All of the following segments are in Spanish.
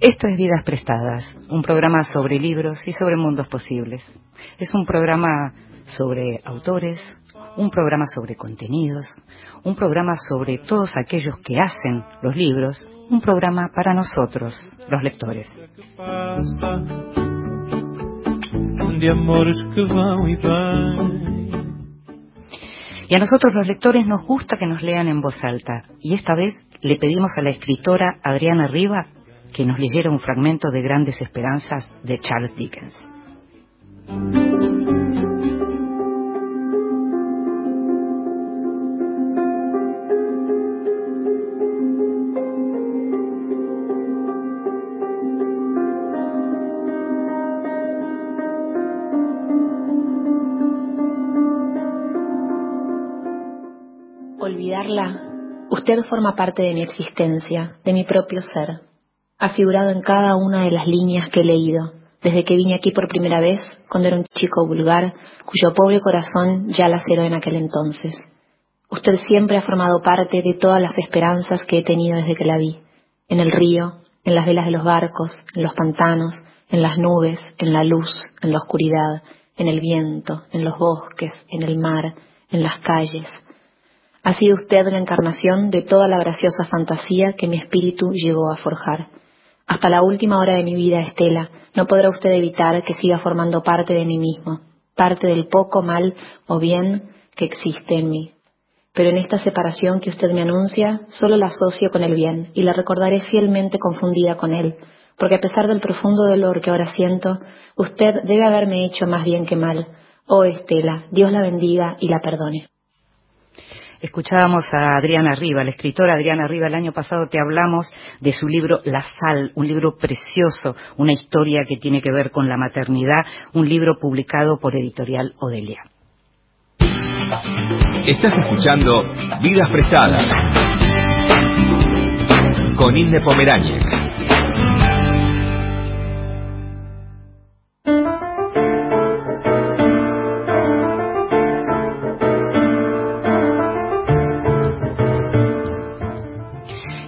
Esto es Vidas Prestadas, un programa sobre libros y sobre mundos posibles. Es un programa sobre autores, un programa sobre contenidos, un programa sobre todos aquellos que hacen los libros, un programa para nosotros, los lectores. Y a nosotros los lectores nos gusta que nos lean en voz alta. Y esta vez le pedimos a la escritora Adriana Riva que nos leyera un fragmento de Grandes Esperanzas de Charles Dickens. Usted forma parte de mi existencia, de mi propio ser ha figurado en cada una de las líneas que he leído, desde que vine aquí por primera vez, cuando era un chico vulgar, cuyo pobre corazón ya laceró en aquel entonces. Usted siempre ha formado parte de todas las esperanzas que he tenido desde que la vi, en el río, en las velas de los barcos, en los pantanos, en las nubes, en la luz, en la oscuridad, en el viento, en los bosques, en el mar, en las calles. Ha sido usted la encarnación de toda la graciosa fantasía que mi espíritu llegó a forjar. Hasta la última hora de mi vida, Estela, no podrá usted evitar que siga formando parte de mí mismo, parte del poco mal o bien que existe en mí. Pero en esta separación que usted me anuncia, solo la asocio con el bien y la recordaré fielmente confundida con él, porque a pesar del profundo dolor que ahora siento, usted debe haberme hecho más bien que mal. Oh Estela, Dios la bendiga y la perdone. Escuchábamos a Adriana Riva, la escritora Adriana Riva. El año pasado te hablamos de su libro La Sal, un libro precioso, una historia que tiene que ver con la maternidad, un libro publicado por Editorial Odelia. Estás escuchando Vidas Prestadas con Inde Pomeráñez.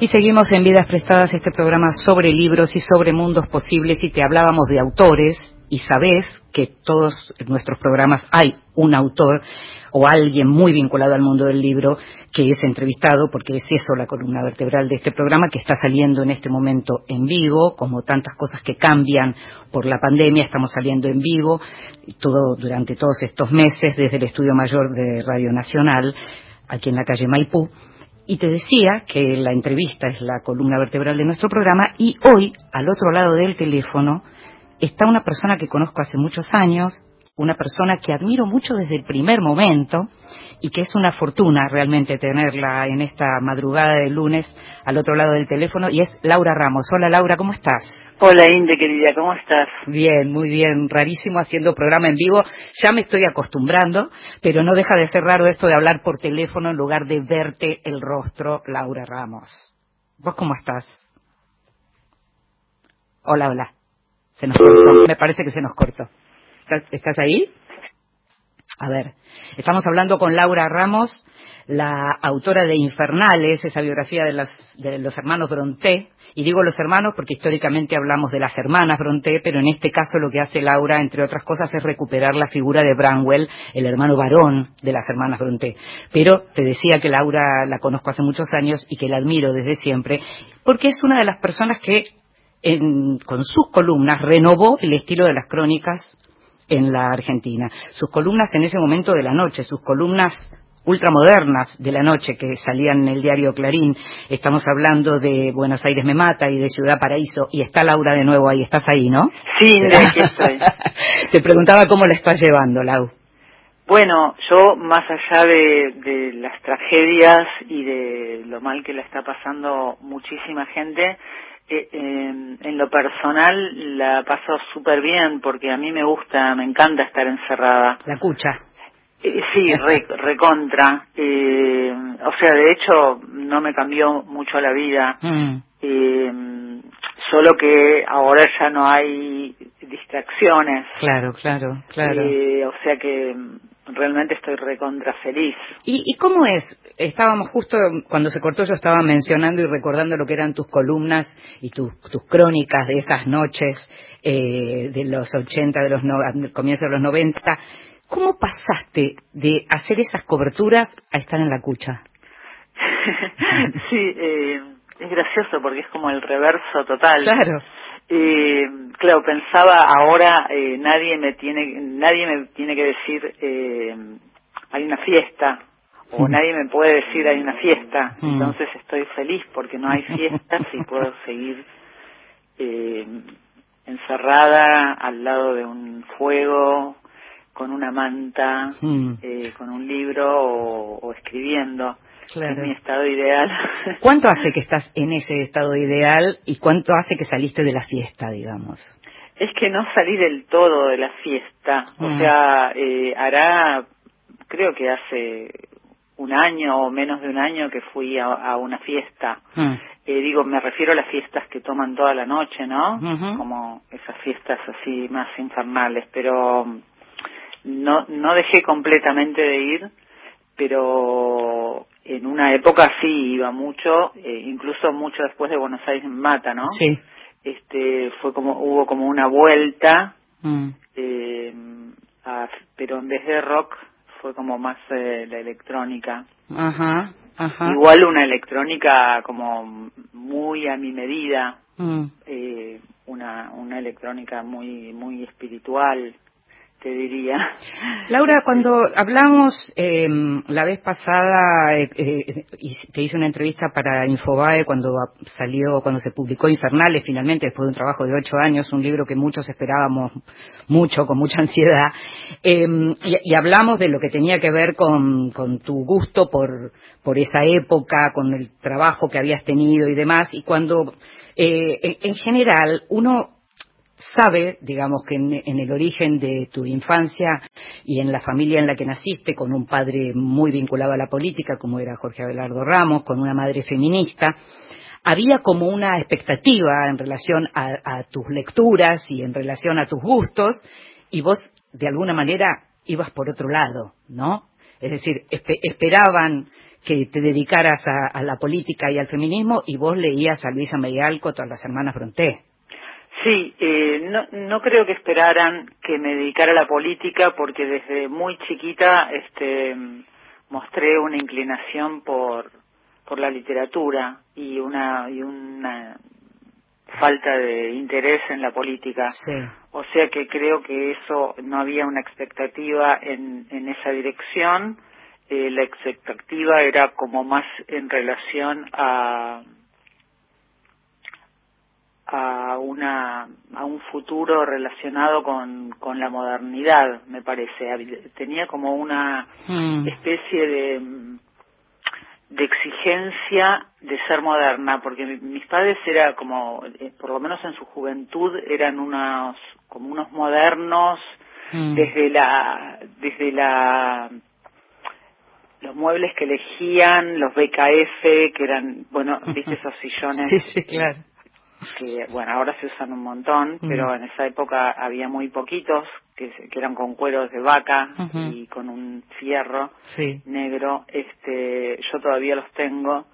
Seguimos en Vidas Prestadas, este programa sobre libros y sobre mundos posibles, y te hablábamos de autores, y sabes que todos nuestros programas hay un autor o alguien muy vinculado al mundo del libro que es entrevistado, porque es eso la columna vertebral de este programa que está saliendo en este momento en vivo, como tantas cosas que cambian por la pandemia, estamos saliendo en vivo, todo durante todos estos meses desde el Estudio Mayor de Radio Nacional, aquí en la calle Maipú. Y te decía que la entrevista es la columna vertebral de nuestro programa y hoy, al otro lado del teléfono, está una persona que conozco hace muchos años, una persona que admiro mucho desde el primer momento y que es una fortuna realmente tenerla en esta madrugada de lunes al otro lado del teléfono y es Laura Ramos. Hola Laura, ¿cómo estás? Hola Inde, querida, ¿cómo estás? Bien, muy bien, rarísimo haciendo programa en vivo. Ya me estoy acostumbrando, pero no deja de ser raro esto de hablar por teléfono en lugar de verte el rostro, Laura Ramos. ¿Vos cómo estás? Hola, hola. Se nos cortó, me parece que se nos cortó. ¿Estás ahí? A ver, estamos hablando con Laura Ramos, la autora de Infernales, esa biografía de, los hermanos Bronté, y digo los hermanos porque históricamente hablamos de las hermanas Bronté, pero en este caso lo que hace Laura, entre otras cosas, es recuperar la figura de Branwell, el hermano varón de las hermanas Bronté. Pero te decía que Laura la conozco hace muchos años y que la admiro desde siempre, porque es una de las personas que con sus columnas renovó el estilo de las crónicas en la Argentina. Sus columnas en ese momento de la noche, sus columnas ultramodernas de la noche que salían en el diario Clarín. Estamos hablando de Buenos Aires me mata y de Ciudad Paraíso y está Laura de nuevo ahí. ¿Estás ahí, no? Sí, aquí estoy. Te preguntaba cómo la estás llevando, Lau. Bueno, yo más allá de, de las tragedias y de lo mal que la está pasando muchísima gente, eh, en lo personal la paso súper bien porque a mí me gusta, me encanta estar encerrada. La cucha. Eh, sí, recontra. Eh, o sea, de hecho, no me cambió mucho la vida. Mm. Eh, solo que ahora ya no hay distracciones. Claro, claro, claro. o sea que realmente estoy recontra feliz. ¿Y, ¿Y cómo es? Estábamos justo cuando se cortó, yo estaba mencionando y recordando lo que eran tus columnas y tus, tus crónicas de esas noches eh, de los 80, de los no, comienzos de los 90. ¿Cómo pasaste de hacer esas coberturas a estar en la cucha? sí, eh, es gracioso porque es como el reverso total. Claro. Eh, claro, pensaba ahora eh, nadie me tiene nadie me tiene que decir eh, hay una fiesta o nadie me puede decir hay una fiesta. Entonces estoy feliz porque no hay fiestas y puedo seguir eh, encerrada al lado de un fuego con una manta, eh, con un libro o, escribiendo. Claro. Es mi estado ideal. ¿Cuánto hace que estás en ese estado ideal y cuánto hace que saliste de la fiesta, digamos? Es que no salí del todo de la fiesta. O mm. sea, eh, hará, creo que hace un año o menos de un año que fui a, una fiesta. Mm. Eh, digo, me refiero a las fiestas que toman toda la noche, ¿no? Como esas fiestas así más infernales, pero no, no dejé completamente de ir, pero en una época sí iba mucho, eh, incluso mucho después de Buenos Aires en Mata, ¿no? Sí. Este, fue como, hubo como una vuelta, mm. eh, pero en vez de rock fue como más eh, la electrónica. Ajá, ajá. Igual una electrónica como muy a mi medida, mm. eh, una, una electrónica muy, muy espiritual te diría. Laura, cuando hablamos em, la vez pasada, eh, eh, y te hice una entrevista para Infobae cuando salió, cuando se publicó Infernales finalmente, después de un trabajo de ocho años, un libro que muchos esperábamos mucho, con mucha ansiedad, em, y, hablamos de lo que tenía que ver con, con tu gusto por, por esa época, con el trabajo que habías tenido y demás, y cuando eh, en general uno sabe, digamos, que en, el origen de tu infancia y en la familia en la que naciste, con un padre muy vinculado a la política, como era Jorge Abelardo Ramos, con una madre feminista, había como una expectativa en relación a, tus lecturas y en relación a tus gustos, y vos, de alguna manera, ibas por otro lado, ¿no? Es decir, esperaban que te dedicaras a, la política y al feminismo y vos leías a Luisa Medialco, todas las hermanas Bronté. Sí, eh, no, no creo que esperaran que me dedicara a la política porque desde muy chiquita este, mostré una inclinación por, por la literatura y una, y una falta de interés en la política. O sea que creo que eso no había una expectativa en, en esa dirección. Eh, la expectativa era como más en relación a a una a un futuro relacionado con, con la modernidad me parece tenía como una hmm. especie de de exigencia de ser moderna porque mis padres era como eh, por lo menos en su juventud eran unos como unos modernos hmm. desde la desde la los muebles que elegían, los BKF, que eran, bueno, viste esos sillones sí, sí, claro que bueno ahora se usan un montón pero en esa época había muy poquitos que, que eran con cueros de vaca y con un fierro negro este yo todavía los tengo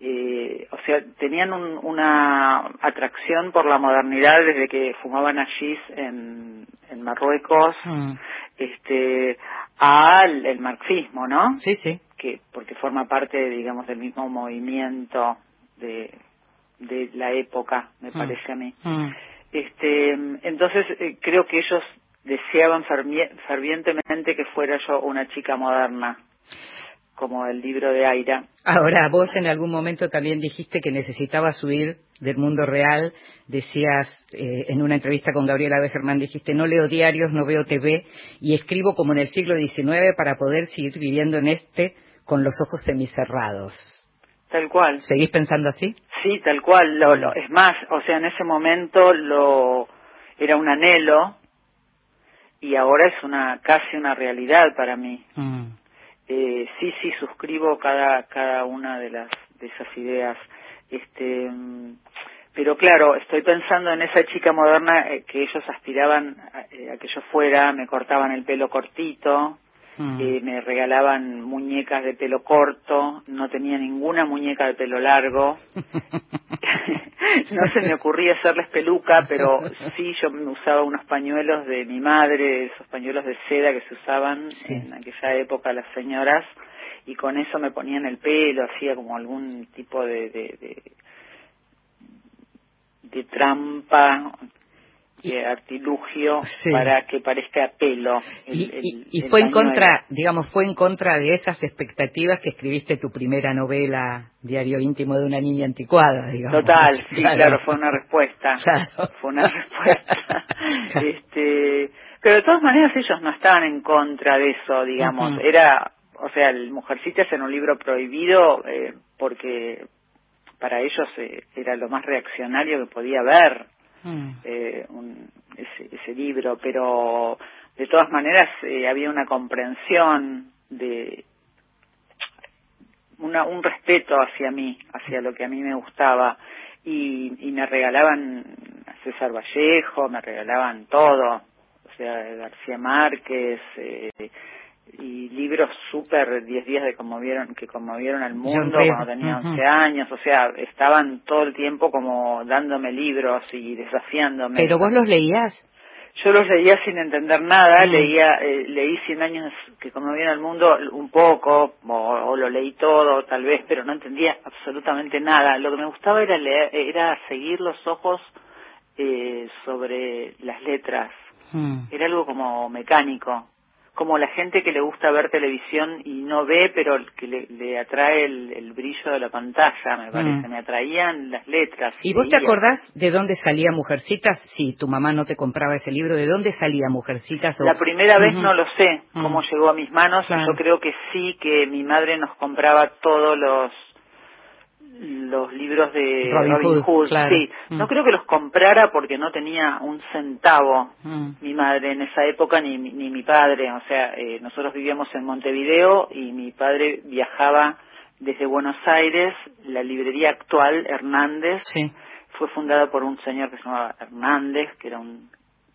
eh, o sea tenían una atracción por la modernidad desde que fumaban allí en, en Marruecos este al el marxismo no sí sí. Que porque forma parte digamos del mismo movimiento de de la época, me mm. parece a mí. Mm. Este, entonces eh, creo que ellos deseaban fervientemente que fuera yo una chica moderna, como el libro de Aira. Ahora, vos en algún momento también dijiste que necesitabas huir del mundo real. Decías eh, en una entrevista con Gabriela B. Germán, dijiste, no leo diarios, no veo TV y escribo como en el siglo XIX para poder seguir viviendo en este con los ojos semicerrados. Tal cual. ¿Seguís pensando así? Sí, tal cual. Lo, lo, es más, o sea, en ese momento lo era un anhelo y ahora es una casi una realidad para mí. Mm. Eh, sí, sí, suscribo cada cada una de las de esas ideas. Este, pero claro, estoy pensando en esa chica moderna eh, que ellos aspiraban eh, a, que yo fuera, me cortaban el pelo cortito, mm. eh, me regalaban muñecas de pelo corto, no tenía ninguna muñeca de pelo largo. no se me ocurría hacerles peluca, pero sí yo me usaba unos pañuelos de mi madre, esos pañuelos de seda que se usaban en aquella época las señoras, y con eso me ponían el pelo, hacía como algún tipo de, de de trampa, artilugio para que parezca pelo. y, fue en contra, digamos, fue en contra de esas expectativas que escribiste tu primera novela, Diario íntimo de una niña anticuada, digamos. Total, sí, claro, fue una respuesta. Fue una respuesta. este, pero de todas maneras ellos no estaban en contra de eso, digamos. Era, o sea, el Mujercitas en un libro prohibido eh, porque para ellos eh, era lo más reaccionario que podía haber mm. eh, ese, libro, pero de todas maneras eh, había una comprensión de una, un respeto hacia mí, hacia lo que a mí me gustaba y, y me regalaban a César Vallejo, me regalaban todo, o sea, García Márquez, eh, y libros súper 10 días de conmovieron que conmovieron al mundo cuando tenía 11 años o sea estaban todo el tiempo como dándome libros y desafiándome. Pero vos los leías yo los leía sin entender nada mm. leía eh, leí 100 años que conmovieron al mundo un poco o, lo leí todo tal vez pero no entendía absolutamente nada. Lo que me gustaba era leer era seguir los ojos eh, sobre las letras. Mm. era algo como mecánico como la gente que le gusta ver televisión y no ve, pero que le, atrae el, brillo de la pantalla, me parece. Mm. Me atraían las letras. ¿Y vos te acordás de dónde salía Mujercitas? Si tu mamá no te compraba ese libro, ¿de dónde salía Mujercitas? La primera vez no lo sé cómo mm. llegó a mis manos. Yo creo que sí, que mi madre nos compraba todos los los libros de Robin, Hood, sí. Mm. No creo que los comprara porque no tenía un centavo mm. mi madre en esa época ni, ni mi padre. O sea, eh, nosotros vivíamos en Montevideo y mi padre viajaba desde Buenos Aires. La librería actual, Hernández, fue fundada por un señor que se llamaba Hernández, que era un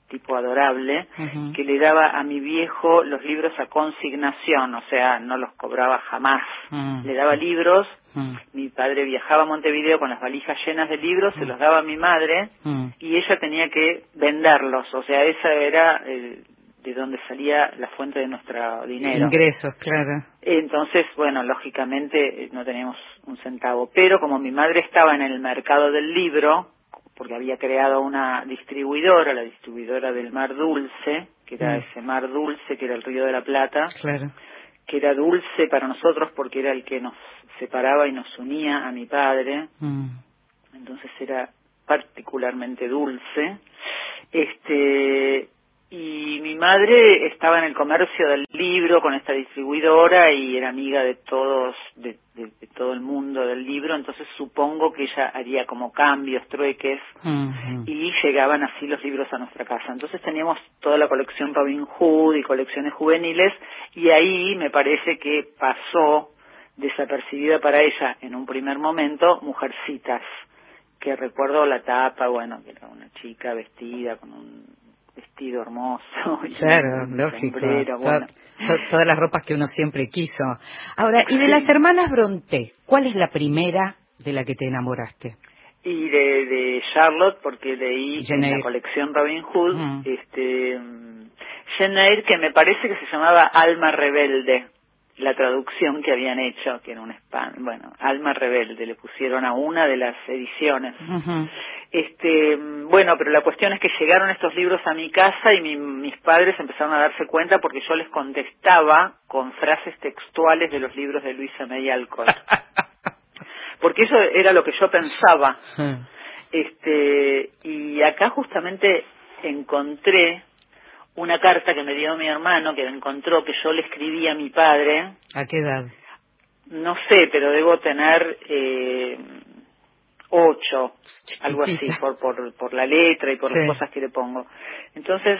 tipo adorable, que le daba a mi viejo los libros a consignación, o sea, no los cobraba jamás. Mm. Le daba libros, mm. mi padre viajaba a Montevideo con las valijas llenas de libros, se mm. los daba a mi madre y ella tenía que venderlos, o sea, esa era eh, de donde salía la fuente de nuestro dinero. Ingresos, claro. Entonces, bueno, lógicamente eh, no teníamos un centavo, pero como mi madre estaba en el mercado del libro, porque había creado una distribuidora, la distribuidora del Mar Dulce, que era mm. ese Mar Dulce, que era el Río de la Plata, que era dulce para nosotros porque era el que nos separaba y nos unía a mi padre, mm. entonces era particularmente dulce. Este, y mi madre estaba en el comercio del libro con esta distribuidora y era amiga de todos de, todo el mundo del libro entonces supongo que ella haría como cambios trueques y llegaban así los libros a nuestra casa. Entonces teníamos toda la colección Robin Hood y colecciones juveniles y ahí me parece que pasó desapercibida para ella en un primer momento Mujercitas que recuerdo la tapa bueno que era una chica vestida con un vestido hermoso. Y claro, lógico. todas las ropas que uno siempre quiso. Ahora, y de las hermanas Bronte, ¿cuál es la primera de la que te enamoraste? Y de, de Charlotte, porque leí en la colección Robin Hood, este, Jane que me parece que se llamaba Alma Rebelde la traducción que habían hecho, que era un spam, bueno, Alma Rebelde, le pusieron a una de las ediciones. Este, bueno, pero la cuestión es que llegaron estos libros a mi casa y mis padres empezaron a darse cuenta porque yo les contestaba con frases textuales de los libros de Luisa May Alcott. porque eso era lo que yo pensaba. Este, y acá justamente encontré una carta que me dio mi hermano, que encontró que yo le escribí a mi padre. ¿A qué edad? No sé, pero debo tener eh, ocho, algo así, por, por, por la letra y por las cosas que le pongo. Entonces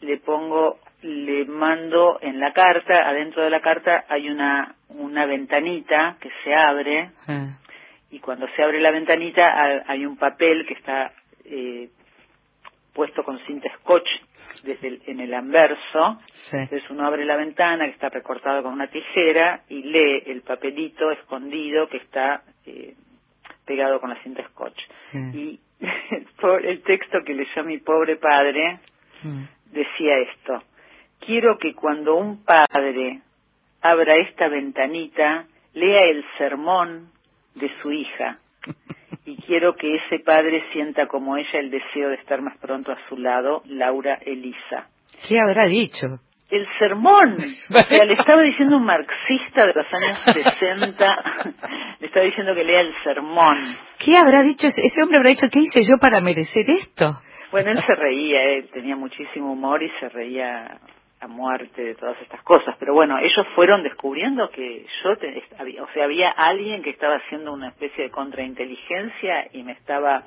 le pongo, le mando en la carta, adentro de la carta hay una, una ventanita que se abre Ah, y cuando se abre la ventanita ha- hay un papel que está eh, puesto con cinta scotch desde el- en el anverso. sí. Entonces uno abre la ventana que está recortado con una tijera y lee el papelito escondido que está eh, pegado con la cinta scotch. Sí. Y el, el texto que leyó mi pobre padre Mm. decía esto. Quiero que cuando un padre abra esta ventanita, lea el sermón de su hija. Y quiero que ese padre sienta como ella el deseo de estar más pronto a su lado, Laura Elisa. ¿Qué habrá dicho? El sermón. O sea, le estaba diciendo un marxista de los años 60, le estaba diciendo que lea el sermón. ¿Qué habrá dicho ese, ese hombre? Habrá dicho, ¿qué hice yo para merecer esto? Bueno, él se reía, él tenía muchísimo humor y se reía a muerte de todas estas cosas. Pero bueno, ellos fueron descubriendo que yo, te- había- o sea, había alguien que estaba haciendo una especie de contrainteligencia y me estaba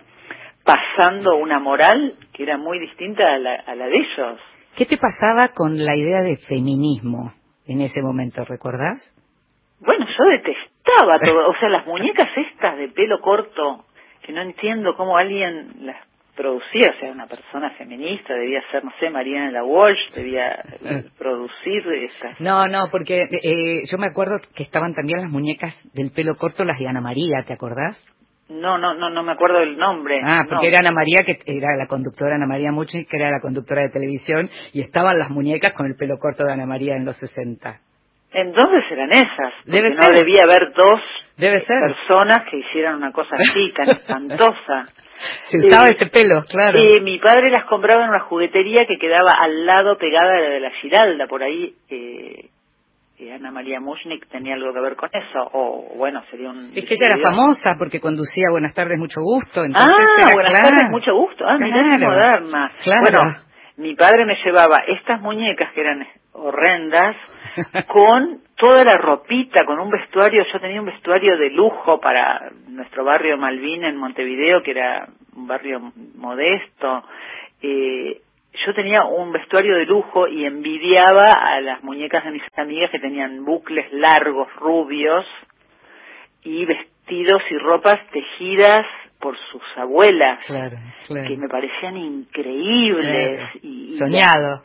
pasando una moral que era muy distinta a la, a la de ellos. ¿Qué te pasaba con la idea de feminismo en ese momento, recordás? Bueno, yo detestaba todo, o sea, las muñecas estas de pelo corto, que no entiendo cómo alguien las producía, o sea, una persona feminista, debía ser, no sé, Mariana de la Walsh, debía producir estas No, no, porque eh, yo me acuerdo que estaban también las muñecas del pelo corto, las de Ana María, ¿te acordás? No, no, no, no me acuerdo del nombre. Ah, porque no. era Ana María, que era la conductora Ana María Muchis, que era la conductora de televisión, y estaban las muñecas con el pelo corto de Ana María en los 60. Entonces eran esas. Debe no ser. debía haber dos Debe ser. personas que hicieran una cosa así, tan espantosa. Se usaba Eh, ese pelo, claro. Eh, mi padre las compraba en una juguetería que quedaba al lado pegada de la de la Giralda, por ahí eh, eh, Ana María Mushnik tenía algo que ver con eso, o bueno, sería un... es que ella era famosa porque conducía Buenas tardes, mucho gusto. Entonces Ah, era, buenas claro. tardes, mucho gusto. Ah, mirá Claro, moderna. claro. Bueno, mi padre me llevaba estas muñecas que eran horrendas con toda la ropita, con un vestuario. Yo tenía un vestuario de lujo para nuestro barrio Malvin en Montevideo, que era un barrio modesto. Eh, yo tenía un vestuario de lujo y envidiaba a las muñecas de mis amigas que tenían bucles largos, rubios, y vestidos y ropas tejidas por sus abuelas Claro, claro. que me parecían increíbles Claro. y, y Soñado.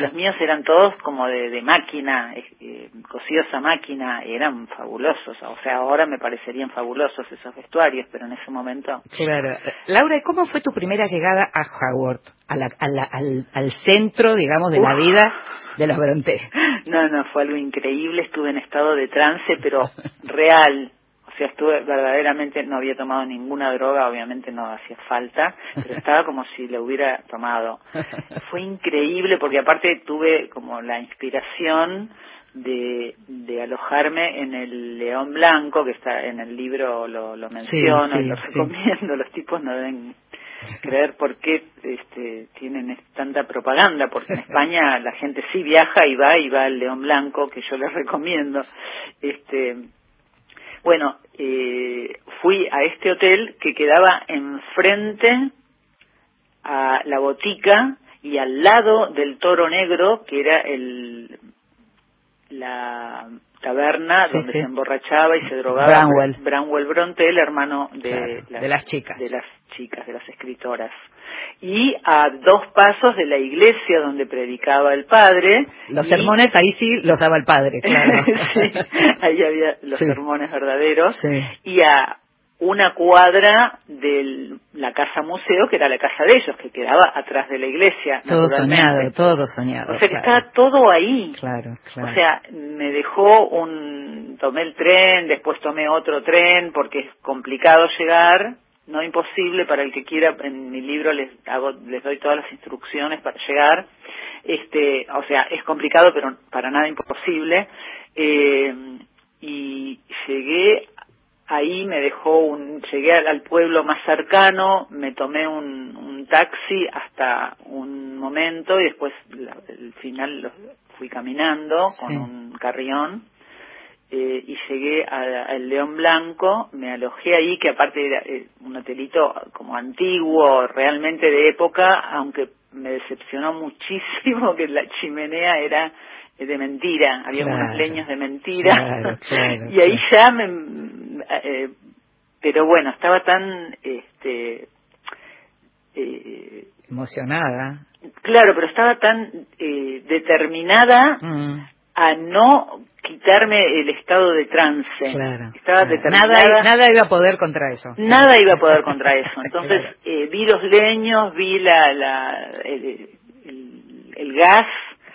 los míos eran todos como de, de máquina eh, cosidos a máquina y eran fabulosos o sea ahora me parecerían fabulosos esos vestuarios pero en ese momento Claro. Laura, ¿y ¿cómo fue tu primera llegada a Howard? A la- a la- al, al centro, digamos, de la vida de los Bronte. no no fue algo increíble estuve en estado de trance pero real o sea, estuve verdaderamente, no había tomado ninguna droga, obviamente no hacía falta, pero estaba como si le hubiera tomado. Fue increíble porque aparte tuve como la inspiración de, de alojarme en el León Blanco, que está en el libro, lo, lo menciono sí, y lo sí. recomiendo, los tipos no deben creer por qué este, tienen tanta propaganda, porque en España la gente sí viaja y va y va al León Blanco, que yo les recomiendo. Este, bueno, eh, fui a este hotel que quedaba enfrente a la botica y al lado del Toro Negro, que era el la taberna Sí, donde sí. se emborrachaba y se drogaba Branwell. Branwell Bronte, el hermano de, Claro, de las chicas. de las chicas, de las escritoras. Y a dos pasos de la iglesia donde predicaba el padre. Los y- sermones ahí sí los daba el padre, claro. Sí, ahí había los sermones verdaderos. Y a una cuadra de la casa museo, que era la casa de ellos, que quedaba atrás de la iglesia. Todo soñado, todo soñado. O sea que claro. estaba todo ahí. Claro, claro. O sea, me dejó un... Tomé el tren, después tomé otro tren, porque es complicado llegar, no imposible para el que quiera, en mi libro les hago, les doy todas las instrucciones para llegar. Este, o sea, es complicado, pero para nada imposible. Eh, y llegué ahí me dejó un llegué al, pueblo más cercano me tomé un, un taxi hasta un momento y después la- el final lo- fui caminando con un carrión eh, y llegué al León Blanco me alojé ahí que aparte era eh, un hotelito como antiguo realmente de época aunque me decepcionó muchísimo que la chimenea era de mentira, había unos leños de mentira. Y ahí ya me eh, pero bueno, estaba tan este eh, emocionada. Claro, pero estaba tan eh, determinada mm. a no quitarme el estado de trance. Claro, Estaba determinada. Nada, iba a poder contra eso. Nada iba a poder contra eso. Entonces eh, vi los leños, vi la, la el, el, gas.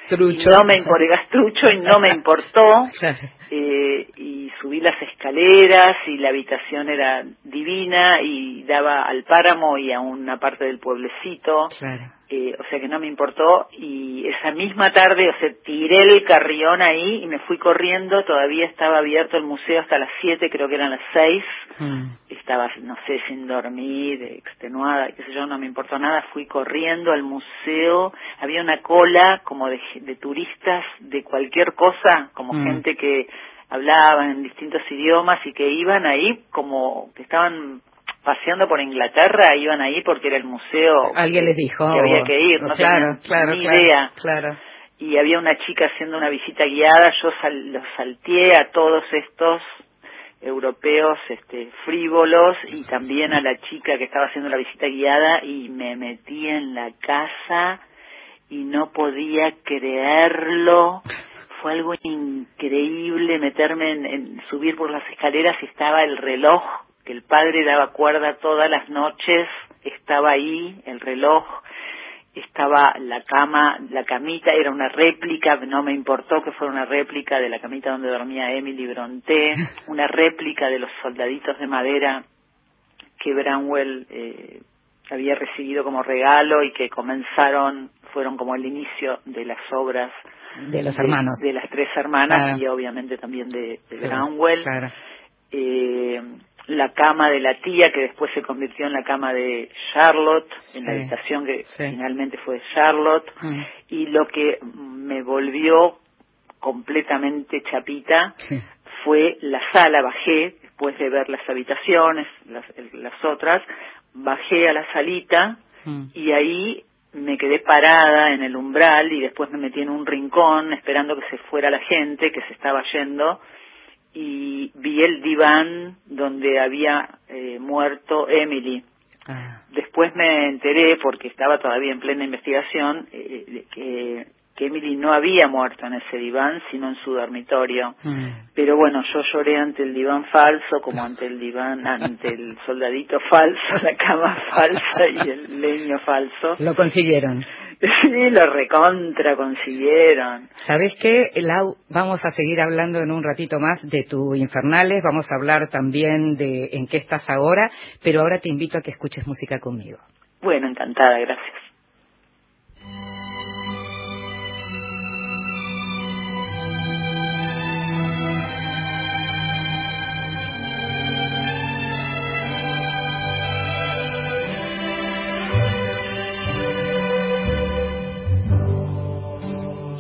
Trucho. Y no me el gas trucho y no me importó. Eh, y subí las escaleras y la habitación era divina y daba al páramo y a una parte del pueblecito. Claro eh, o sea que no me importó y esa misma tarde, o sea, tiré el carrión ahí y me fui corriendo, todavía estaba abierto el museo hasta las 7, creo que eran las 6, mm. Estaba, no sé, sin dormir, extenuada, qué sé yo, no me importó nada, fui corriendo al museo, había una cola como de, turistas de cualquier cosa, como mm. gente que hablaba en distintos idiomas y que iban ahí como que estaban paseando por Inglaterra iban ahí porque era el museo alguien les dijo que había que ir no claro, claro, ni idea claro y había una chica haciendo una visita guiada yo los salteé a todos estos europeos este frívolos y también a la chica que estaba haciendo la visita guiada y me metí en la casa y no podía creerlo. Fue algo increíble meterme en, en subir por las escaleras y estaba el reloj el padre daba cuerda todas las noches, estaba ahí el reloj, estaba la cama, la camita, era una réplica, no me importó que fuera una réplica de la camita donde dormía Emily Bronte, una réplica de los soldaditos de madera que Branwell eh, había recibido como regalo y que comenzaron, fueron como el inicio de las obras de los hermanos. De, las tres hermanas y obviamente también de, de Eh, la cama de la tía que después se convirtió en la cama de Charlotte, en la habitación que finalmente fue Charlotte, mm. y lo que me volvió completamente chapita fue la sala, bajé, después de ver las habitaciones, las, las otras, bajé a la salita mm. y ahí me quedé parada en el umbral y después me metí en un rincón esperando que se fuera la gente que se estaba yendo y vi el diván donde había eh, muerto Emily. Ah. Después me enteré, porque estaba todavía en plena investigación, eh, que, que, Emily no había muerto en ese diván, sino en su dormitorio. Mm. Pero bueno, yo lloré ante el diván falso, como ante el diván, ante el soldadito falso, la cama falsa y el leño falso. Lo consiguieron. Sí, lo recontra consiguieron. ¿Sabes qué, Lau? Vamos a seguir hablando en un ratito más de tu Infernales, vamos a hablar también de en qué estás ahora, pero ahora te invito a que escuches música conmigo. Bueno, encantada, gracias.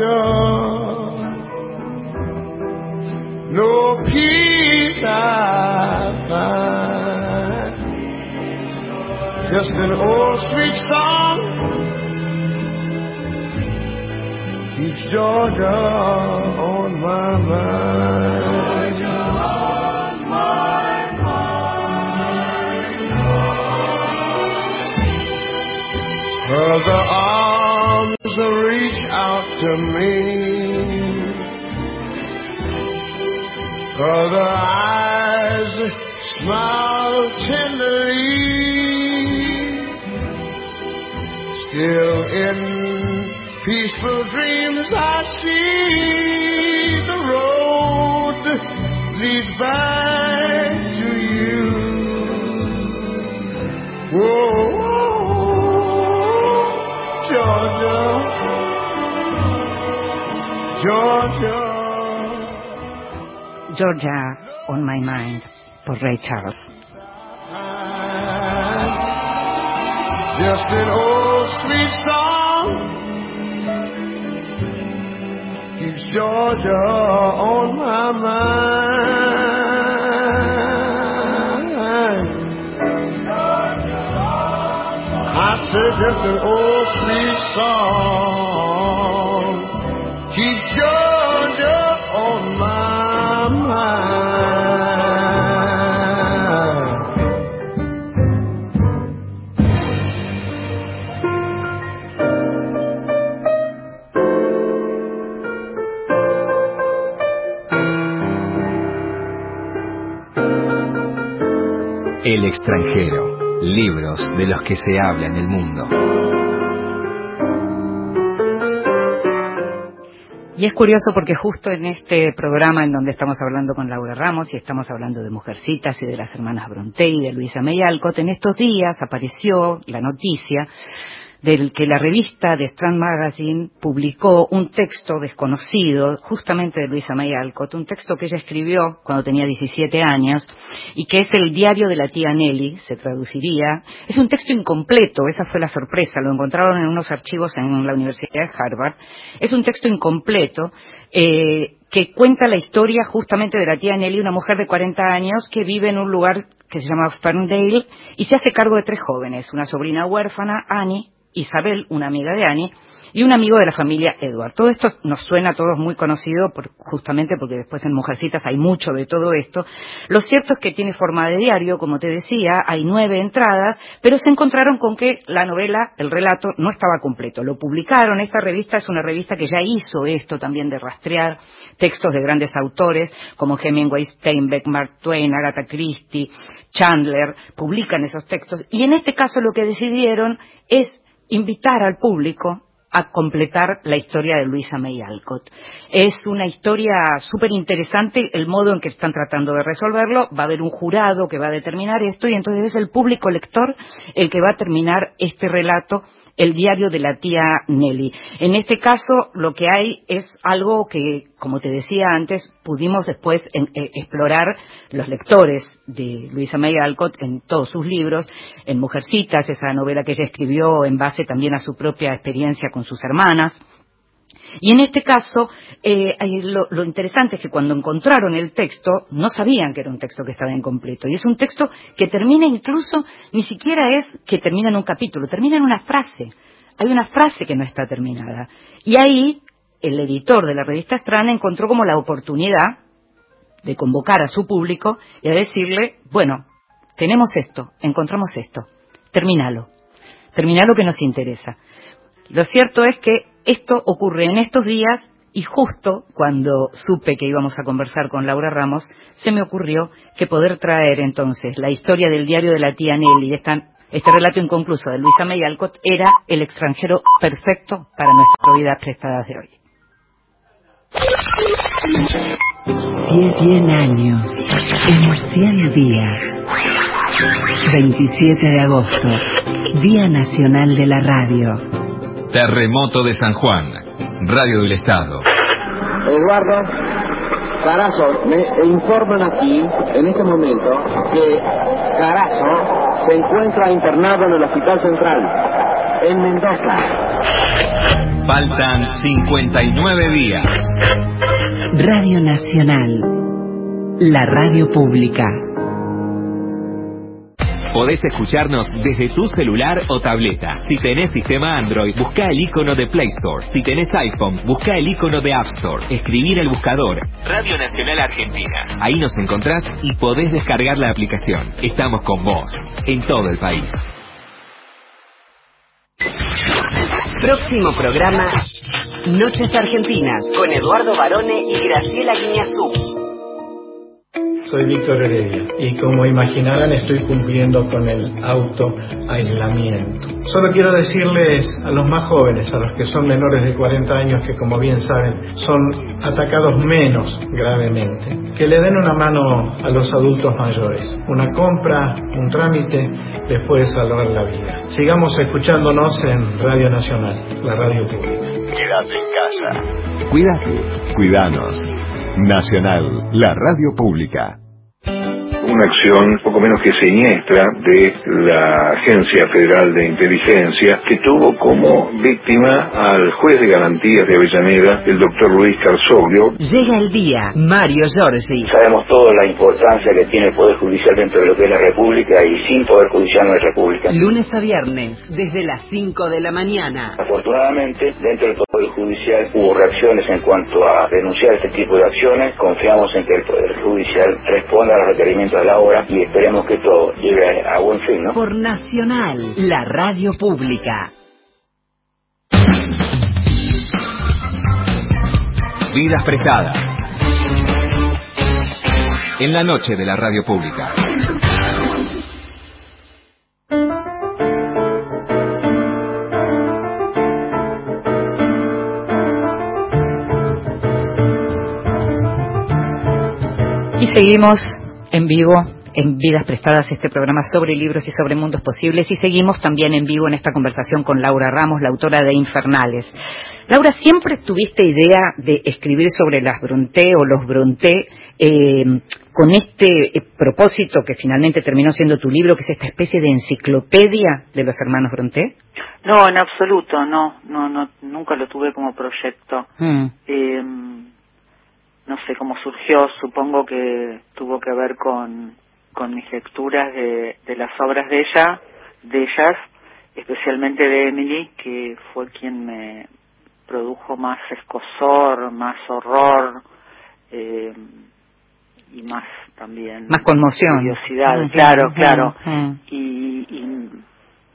salvation. No peace I find. Just an old street song keeps Georgia on my mind. Georgia on my mind. The arms reach out to me. For eyes smile tenderly, still in peaceful dreams I see the road leads back Georgia, Georgia. On My Mind por Ray Charles. Just an old sweet song keeps Georgia on my mind. I said just an old sweet song extranjero. Libros de los que se habla en el mundo. Y es curioso porque justo en este programa en donde estamos hablando con Laura Ramos y estamos hablando de Mujercitas y de las hermanas Bronte y de Luisa May Alcott, en estos días apareció la noticia del que la revista de Strand Magazine publicó un texto desconocido, justamente de Luisa May Alcott, un texto que ella escribió cuando tenía 17 años y que es el diario de la tía Nelly, se traduciría. Es un texto incompleto, esa fue la sorpresa, lo encontraron en unos archivos en la Universidad de Harvard. Es un texto incompleto eh, que cuenta la historia justamente de la tía Nelly, una mujer de 40 años que vive en un lugar que se llama Ferndale y se hace cargo de tres jóvenes, una sobrina huérfana, Annie, Isabel, una amiga de Annie, y un amigo de la familia Edward. Todo esto nos suena a todos muy conocido, por, justamente porque después en Mujercitas hay mucho de todo esto. Lo cierto es que tiene forma de diario, como te decía, hay nueve entradas, pero se encontraron con que la novela, el relato, no estaba completo. Lo publicaron, esta revista es una revista que ya hizo esto también de rastrear textos de grandes autores como Hemingway, Steinbeck, Mark Twain, Agatha Christie, Chandler, publican esos textos. Y en este caso lo que decidieron es invitar al público a completar la historia de Luisa May Alcott. Es una historia súper interesante el modo en que están tratando de resolverlo. Va a haber un jurado que va a determinar esto y entonces es el público lector el que va a terminar este relato el diario de la tía Nelly. En este caso, lo que hay es algo que, como te decía antes, pudimos después eh, explorar los lectores de Luisa May Alcott en todos sus libros, en Mujercitas, esa novela que ella escribió en base también a su propia experiencia con sus hermanas, y en este caso, eh, lo, lo, interesante es que cuando encontraron el texto, no sabían que era un texto que estaba incompleto. Y es un texto que termina incluso, ni siquiera es que termina en un capítulo, termina en una frase. Hay una frase que no está terminada. Y ahí, el editor de la revista Strana encontró como la oportunidad de convocar a su público y a decirle, bueno, tenemos esto, encontramos esto, terminalo, termina lo que nos interesa. Lo cierto es que esto ocurre en estos días y justo cuando supe que íbamos a conversar con Laura Ramos, se me ocurrió que poder traer entonces la historia del diario de la tía Nelly, esta, este relato inconcluso de Luisa May Alcott, era el extranjero perfecto para nuestras vidas prestadas de hoy. Cien años, en cien días. 27 de agosto, Día Nacional de la Radio. Terremoto de San Juan, Radio del Estado. Eduardo, Carazo, me informan aquí, en este momento, que Carazo se encuentra internado en el Hospital Central, en Mendoza. Faltan 59 días. Radio Nacional, la radio pública. Podés escucharnos desde tu celular o tableta. Si tenés sistema Android, busca el icono de Play Store. Si tenés iPhone, busca el icono de App Store. Escribir el buscador Radio Nacional Argentina. Ahí nos encontrás y podés descargar la aplicación. Estamos con vos, en todo el país. Próximo programa, Noches Argentinas, con Eduardo Barone y Graciela Guiñazú. Soy Víctor Heredia y como imaginarán estoy cumpliendo con el autoaislamiento. Solo quiero decirles a los más jóvenes, a los que son menores de 40 años, que como bien saben son atacados menos gravemente, que le den una mano a los adultos mayores. Una compra, un trámite les puede salvar la vida. Sigamos escuchándonos en Radio Nacional, la radio pública. Quédate en casa. Cuídate, cuidanos. Nacional, la radio pública una acción poco menos que siniestra de la Agencia Federal de Inteligencia que tuvo como víctima al juez de garantías de Avellaneda, el doctor Luis Carsoglio. Llega el día, Mario Giorgi. Sabemos toda la importancia que tiene el Poder Judicial dentro de lo que es la República y sin Poder Judicial no hay República. Lunes a viernes, desde las 5 de la mañana. Afortunadamente, dentro del Poder Judicial hubo reacciones en cuanto a denunciar este tipo de acciones. Confiamos en que el Poder Judicial responda a los requerimientos de la obra y esperemos que todo llegue a buen fin, ¿no? Por Nacional, la radio pública. Vidas prestadas. En la noche de la radio pública. Y seguimos en vivo en Vidas Prestadas, este programa sobre libros y sobre mundos posibles, y seguimos también en vivo en esta conversación con Laura Ramos, la autora de Infernales. Laura, ¿siempre tuviste idea de escribir sobre las Bronté o los Bronté eh, con este eh, propósito que finalmente terminó siendo tu libro, que es esta especie de enciclopedia de los hermanos Bronté? No, en absoluto, no, no, no nunca lo tuve como proyecto. Mm. Eh, no sé cómo surgió, supongo que tuvo que ver con, con mis lecturas de, de las obras de ella, de ellas, especialmente de Emily, que fue quien me produjo más escosor, más horror eh, y más también Más conmoción. curiosidad, Ujú, claro, claro. ujú. Y, y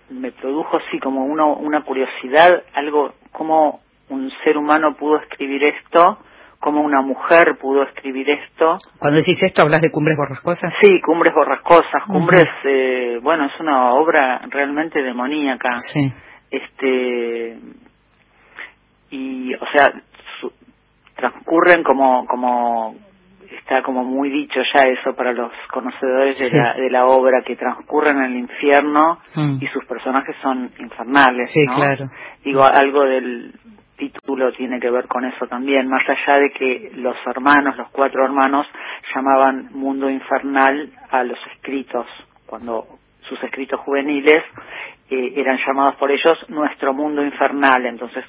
me produjo sí como una, una curiosidad, algo como un ser humano pudo escribir esto, como una mujer pudo escribir esto. Cuando decís esto, ¿hablas de Cumbres Borrascosas? Sí, Cumbres Borrascosas. Cumbres, eh, bueno, es una obra realmente demoníaca. Sí. Este y, o sea, su- transcurren como como está como muy dicho ya eso para los conocedores de Sí. la de la obra que transcurren en el infierno Mm. y sus personajes son infernales, Sí, ¿no? claro. Digo, algo del título tiene que ver con eso también, más allá de que los hermanos, los cuatro hermanos, llamaban mundo infernal a los escritos, cuando sus escritos juveniles eh, eran llamados por ellos nuestro mundo infernal, entonces,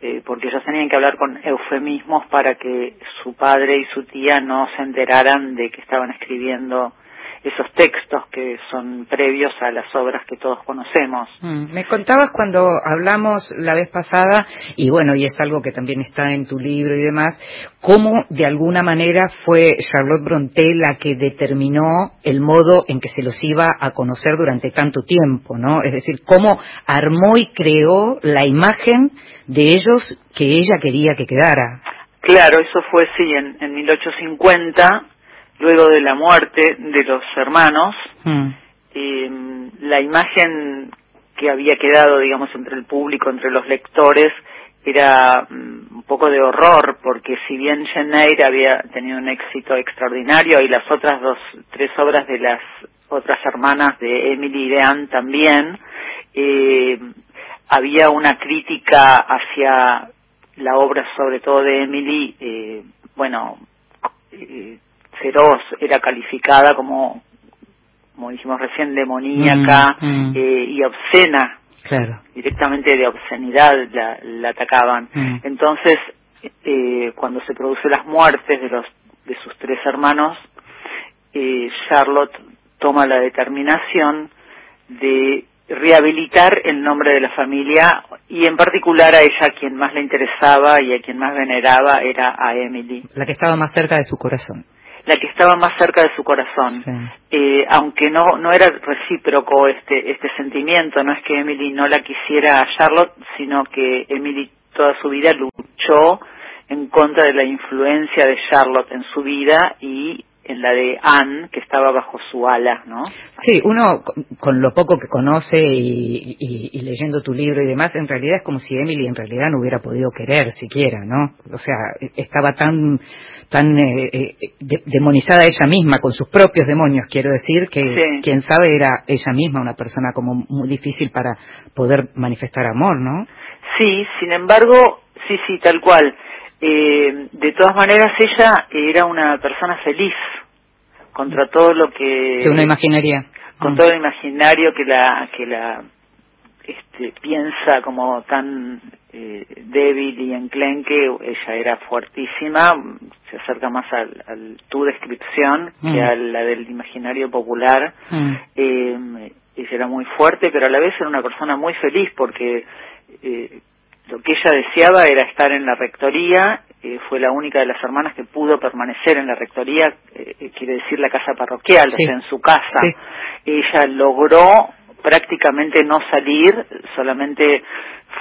eh, porque ellos tenían que hablar con eufemismos para que su padre y su tía no se enteraran de que estaban escribiendo esos textos que son previos a las obras que todos conocemos. Mm, Me contabas cuando hablamos la vez pasada, y bueno, y es algo que también está en tu libro y demás, cómo de alguna manera fue Charlotte Brontë la que determinó el modo en que se los iba a conocer durante tanto tiempo, ¿no? Es decir, cómo armó y creó la imagen de ellos que ella quería que quedara. Claro, eso fue sí en, en 1850, luego de la muerte de los hermanos, Mm, eh, la imagen que había quedado, digamos, entre el público, entre los lectores, era mm, un poco de horror, porque si bien Jane Eyre había tenido un éxito extraordinario y las otras dos, tres obras de las otras hermanas de Emily y de Anne también, eh, había una crítica hacia la obra, sobre todo de Emily, eh, bueno, eh, feroz, era calificada como, como dijimos recién, demoníaca Mm, mm. eh, y obscena, claro. directamente de obscenidad la, la atacaban. Mm. Entonces, eh, cuando se producen las muertes de los de sus tres hermanos, eh, Charlotte toma la determinación de rehabilitar el nombre de la familia y en particular a ella a quien más le interesaba y a quien más veneraba era a Emily. La que estaba más cerca de su corazón. La que estaba más cerca de su corazón. Eh, aunque no, no era recíproco este, este sentimiento, no es que Emily no la quisiera a Charlotte, sino que Emily toda su vida luchó en contra de la influencia de Charlotte en su vida y la de Anne, que estaba bajo su ala, ¿no? Sí, uno con lo poco que conoce y, leyendo tu libro y demás, en realidad es como si Emily en realidad no hubiera podido querer siquiera, ¿no? O sea, estaba tan tan eh, eh, demonizada ella misma, con sus propios demonios, quiero decir, que quien sabe era ella misma una persona como muy difícil para poder manifestar amor, ¿no? Sí, sin embargo, sí, sí, tal cual eh, de todas maneras ella era una persona feliz contra todo lo que que una imaginaria con mm. todo el imaginario que la que la este, piensa como tan eh, débil y enclenque ella era fuertísima se acerca más al, tu descripción que mm. a la del imaginario popular mm. eh, ella era muy fuerte pero a la vez era una persona muy feliz porque eh, lo que ella deseaba era estar en la rectoría, eh, fue la única de las hermanas que pudo permanecer en la rectoría, eh, eh, quiere decir la casa parroquial, o sea, en su casa. Ella logró prácticamente no salir, solamente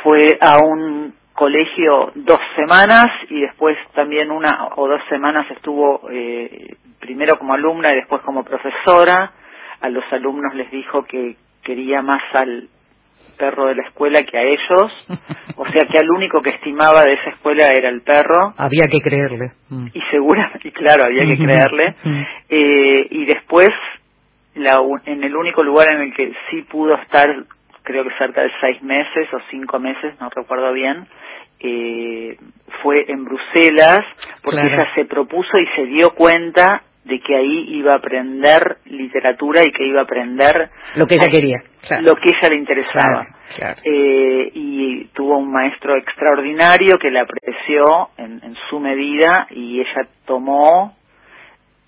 fue a un colegio dos semanas y después también una o dos semanas estuvo primero como alumna y después como profesora. A los alumnos les dijo que quería más al, perro de la escuela que a ellos, o sea que al único que estimaba de esa escuela era el perro. Había que creerle. Mm. Y segura, y claro, había que creerle. Eh, y después, la, en el único lugar en el que sí pudo estar, creo que cerca de seis meses o cinco meses, no recuerdo bien, eh, fue en Bruselas, porque ella se propuso y se dio cuenta de que ahí iba a aprender literatura y que iba a aprender lo que ella quería, lo que ella le interesaba. Eh, y tuvo un maestro extraordinario que le apreció en, su medida y ella tomó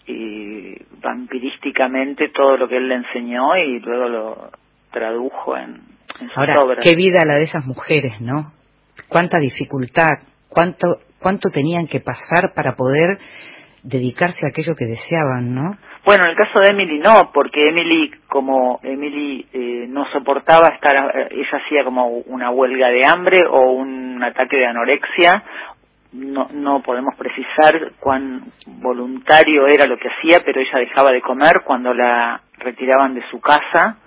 eh, vampirísticamente todo lo que él le enseñó y luego lo tradujo en, en sus Ahora, obras. Qué vida la de esas mujeres, ¿no? Cuánta dificultad, cuánto cuánto tenían que pasar para poder dedicarse a aquello que deseaban, ¿no? Bueno, en el caso de Emily no, porque Emily, como Emily eh, no soportaba estar, eh, ella hacía como una huelga de hambre o un ataque de anorexia, no, no podemos precisar cuán voluntario era lo que hacía, pero ella dejaba de comer cuando la retiraban de su casa,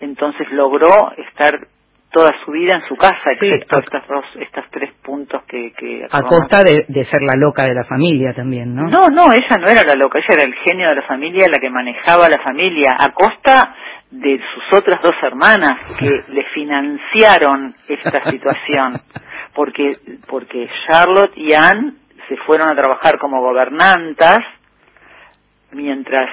entonces logró estar toda su vida en su casa, excepto estas dos, estos tres puntos que... que a costa de, ser la loca de la familia también, ¿no? No, no, ella no era la loca, ella era el genio de la familia, la que manejaba la familia, a costa de sus otras dos hermanas que le financiaron esta situación, porque, porque Charlotte y Anne se fueron a trabajar como gobernantas, mientras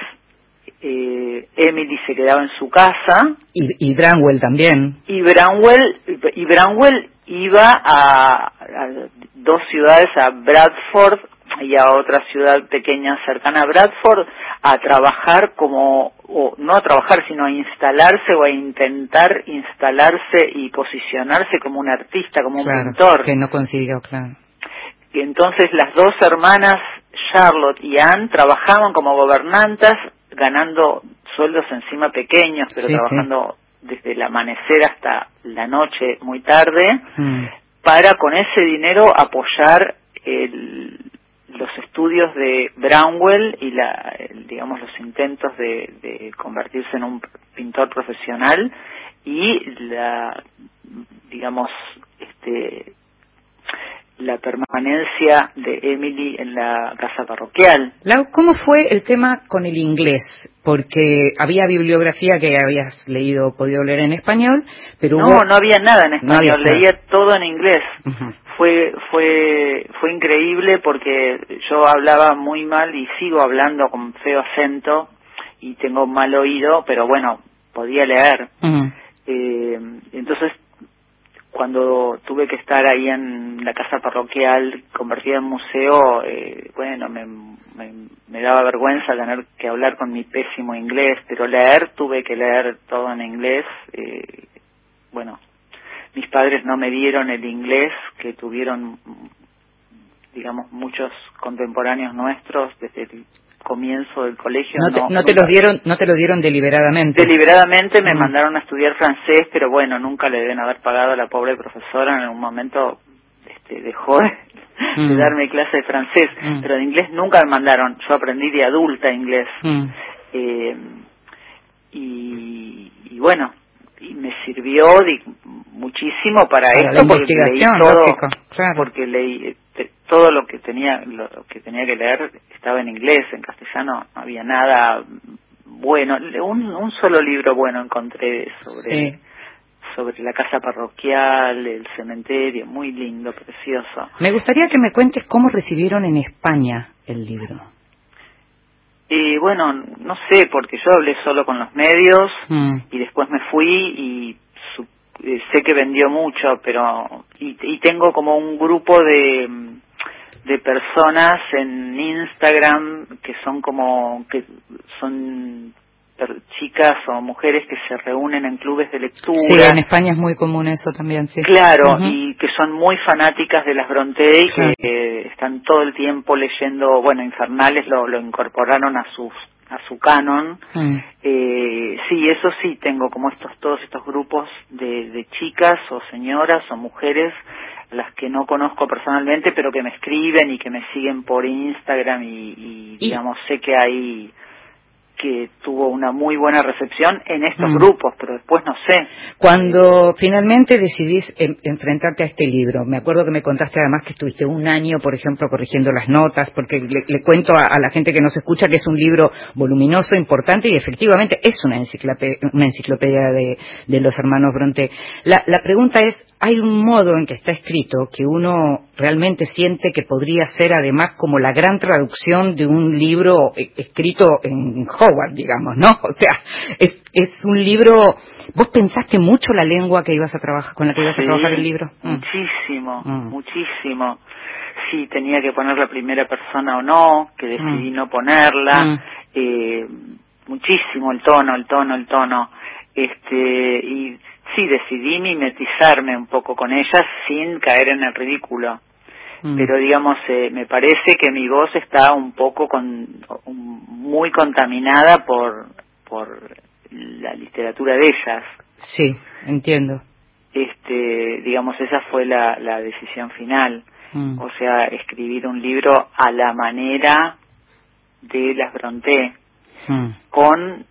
eh, Emily se quedaba en su casa. Y, y Branwell también. Y Branwell, y Branwell iba a, dos ciudades, a Bradford y a otra ciudad pequeña cercana a Bradford, a trabajar como, o no a trabajar, sino a instalarse o a intentar instalarse y posicionarse como un artista, como un pintor. Que no consiguió, claro. Y entonces las dos hermanas, Charlotte y Anne, trabajaban como gobernantas ganando sueldos encima pequeños, pero trabajando desde el amanecer hasta la noche muy tarde, mm. para con ese dinero apoyar el, los estudios de Brownwell y la, digamos los intentos de, de convertirse en un pintor profesional y la digamos este la permanencia de Emily en la casa parroquial. Lau, ¿cómo fue el tema con el inglés? Porque había bibliografía que habías leído, podido leer en español, pero no, no había nada en español, leía todo en inglés. Fue fue fue increíble porque yo hablaba muy mal y sigo hablando con feo acento y tengo mal oído, pero bueno, podía leer. Eh, entonces cuando tuve que estar ahí en la casa parroquial convertida en museo, eh, bueno, me, me, daba vergüenza tener que hablar con mi pésimo inglés, pero leer tuve que leer todo en inglés. Eh, bueno, mis padres no me dieron el inglés que tuvieron, digamos, muchos contemporáneos nuestros desde el comienzo del colegio. No te, no, te los dieron, no te lo dieron deliberadamente. Deliberadamente me mandaron a estudiar francés, pero bueno, nunca le deben haber pagado a la pobre profesora. En algún momento este, dejó de, mm. darme clase de francés, mm. pero de inglés nunca me mandaron. Yo aprendí de adulta inglés. Mm. Eh, y, y, bueno, y me sirvió muchísimo para, esto porque leí todo, porque leí todo lo que tenía lo que tenía que leer estaba en inglés, en castellano no había nada bueno, un, un solo libro bueno encontré sobre sobre la casa parroquial, el cementerio, muy lindo, precioso. Me gustaría que me cuentes cómo recibieron en España el libro. Y bueno, no sé, porque yo hablé solo con los medios mm. y después me fui y eh, sé que vendió mucho, pero y, y tengo como un grupo de de personas en Instagram que son como que son chicas o mujeres que se reúnen en clubes de lectura. Sí, en España es muy común eso también, sí. Claro, y que son muy fanáticas de las Bronte y que están todo el tiempo leyendo, bueno, Infernales lo, lo incorporaron a sus a su canon. Mm. Eh, sí, eso sí, tengo como estos todos estos grupos de, de chicas o señoras o mujeres las que no conozco personalmente, pero que me escriben y que me siguen por Instagram y, digamos, sé que hay que tuvo una muy buena recepción en estos mm. grupos, pero después no sé. Cuando finalmente decidís enfrentarte a este libro, me acuerdo que me contaste además que estuviste un año, por ejemplo, corrigiendo las notas, porque le, cuento a, la gente que nos escucha que es un libro voluminoso, importante y efectivamente es una enciclopedia, una enciclopedia de, los hermanos Bronte. La, la pregunta es, ¿hay un modo en que está escrito que uno realmente siente que podría ser además como la gran traducción de un libro eh, escrito en Howard, digamos, ¿no? O sea, es, es un libro. ¿Vos pensaste mucho la lengua que ibas a trabajar, con la que ibas a trabajar el libro? Mm. Muchísimo, mm. muchísimo. Si tenía que poner la primera persona o no, que decidí mm. no ponerla. Eh, muchísimo el tono, el tono, el tono. Este, y sí, decidí mimetizarme un poco con ella sin caer en el ridículo. Mm. pero digamos eh, me parece que mi voz está un poco con muy contaminada por por la literatura de ellas sí entiendo este digamos esa fue la, la decisión final mm. o sea escribir un libro a la manera de las Bronté mm. con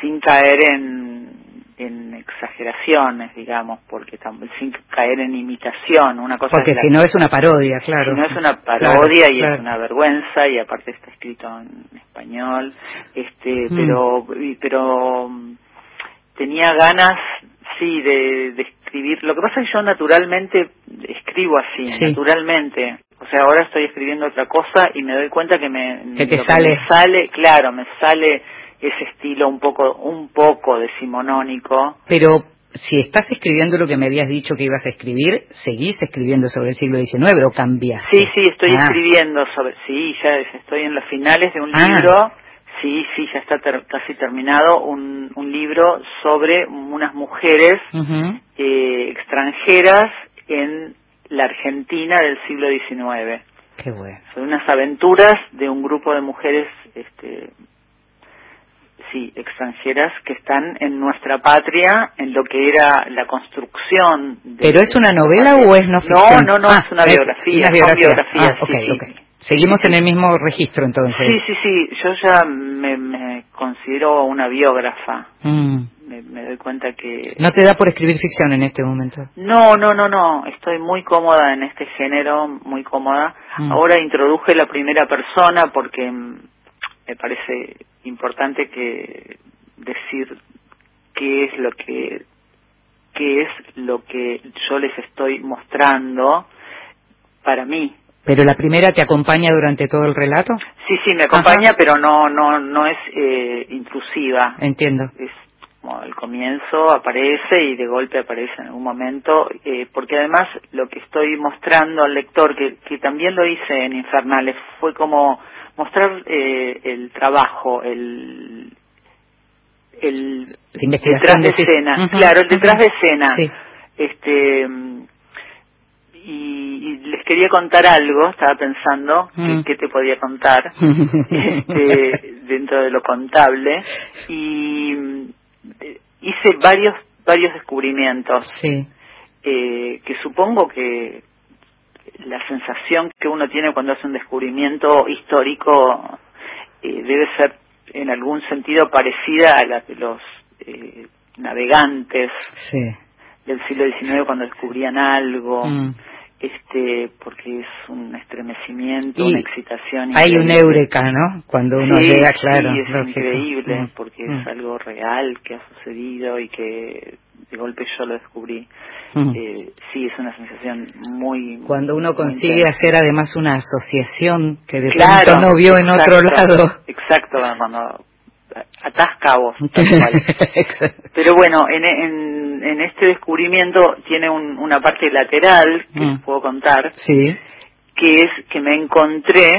sin caer en en exageraciones, digamos, porque sin caer en imitación, una cosa Porque si no es una parodia, claro. Si no es una parodia y es una vergüenza y aparte está escrito en español, este, mm. pero pero mm, tenía ganas sí de, de, escribir. Lo que pasa es que yo naturalmente escribo así, naturalmente. O sea, ahora estoy escribiendo otra cosa y me doy cuenta que me que te sale. me sale, claro, me sale ese estilo un poco un poco decimonónico. Pero si estás escribiendo lo que me habías dicho que ibas a escribir, ¿seguís escribiendo sobre el siglo XIX o cambias? Sí, sí, estoy ah. escribiendo sobre, sí, ya estoy en los finales de un ah. libro, sí, sí, ya está casi terminado, un, un libro sobre unas mujeres eh, extranjeras en la Argentina del siglo XIX. Qué bueno. Son unas aventuras de un grupo de mujeres este, sí, extranjeras que están en nuestra patria, en lo que era la construcción. ¿Pero es una novela o es no ficción? No, no, no, es ah, una biografía. Una biografía. Ah, sí, Seguimos en el mismo registro entonces. Sí, sí, sí. Yo ya me, considero una biógrafa. Mm. Me, doy cuenta que... ¿No te da por escribir ficción en este momento? No, no, no, no. Estoy muy cómoda en este género, muy cómoda. Mm. Ahora introduje la primera persona porque me parece importante que decir qué es lo que qué es lo que yo les estoy mostrando para mí. Pero la primera te acompaña durante todo el relato. Sí, sí, me acompaña, pero no no no es eh, intrusiva. Entiendo. Es como al comienzo aparece y de golpe aparece en algún momento, eh, porque además lo que estoy mostrando al lector, que, que también lo hice en Infernales, fue como mostrar eh, el trabajo, el, el detrás de escena, claro, el detrás de escena. Este, y, les quería contar algo, estaba pensando que, te podía contar este, dentro de lo contable. Y eh, hice varios varios descubrimientos. Eh, que supongo que la sensación que uno tiene cuando hace un descubrimiento histórico eh, debe ser en algún sentido parecida a la de los eh, navegantes del siglo XIX cuando descubrían algo. Mm este porque es un estremecimiento, una excitación. Hay un eureka, ¿no? Cuando uno llega, claro. Sí, es increíble mm, porque es mm. algo real que ha sucedido y que de golpe yo lo descubrí. Mm. Eh, sí, es una sensación muy. Cuando uno consigue hacer además una asociación que de pronto no vio en otro lado. Exacto, cuando atasca vos. Pero bueno, en, en, en, este descubrimiento tiene un, una parte lateral que mm. les puedo contar, sí. que es que me encontré,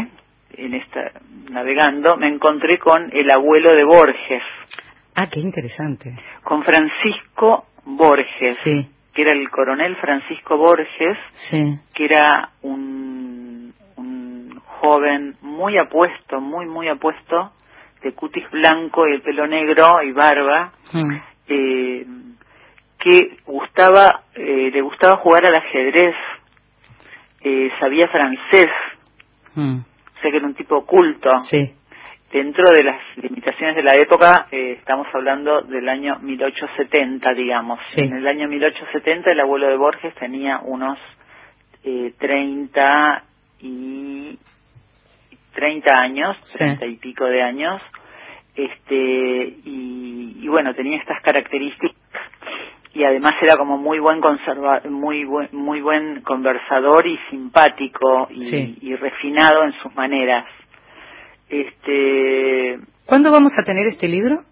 en esta navegando, me encontré con el abuelo de Borges. Ah, qué interesante. Con Francisco Borges, sí. que era el coronel Francisco Borges, sí. que era un, un joven muy apuesto, muy, muy apuesto, de cutis blanco y el pelo negro y barba, mm. eh, que gustaba, eh, le gustaba jugar al ajedrez, eh, sabía francés, mm. o sea que era un tipo oculto. Sí. Dentro de las limitaciones de la época, estamos hablando del año 1870, digamos. En el año 1870 el abuelo de Borges tenía unos eh, 30 y 30 años, treinta y pico de años, este y, bueno, tenía estas características y además era como muy buen conserva muy buen muy buen conversador y simpático y, refinado en sus maneras. Este ¿Cuándo vamos a tener este libro?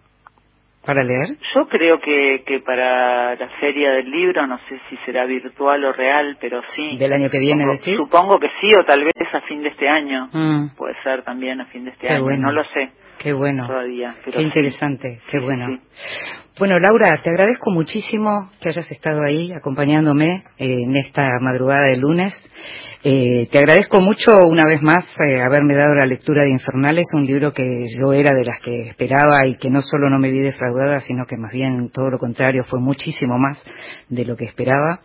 Para leer? Yo creo que, que para la feria del libro, no sé si será virtual o real, pero sí. ¿Del año que viene, supongo, Supongo que sí, o tal vez a fin de este año. Mm. Puede ser también a fin de este año, no lo sé. Qué bueno. Todavía. qué interesante, qué bueno. Bueno, Laura, te agradezco muchísimo que hayas estado ahí acompañándome eh, en esta madrugada de lunes. Eh, te agradezco mucho una vez más eh, haberme dado la lectura de Infernales, un libro que yo era de las que esperaba y que no solo no me vi defraudada, sino que más bien todo lo contrario fue muchísimo más de lo que esperaba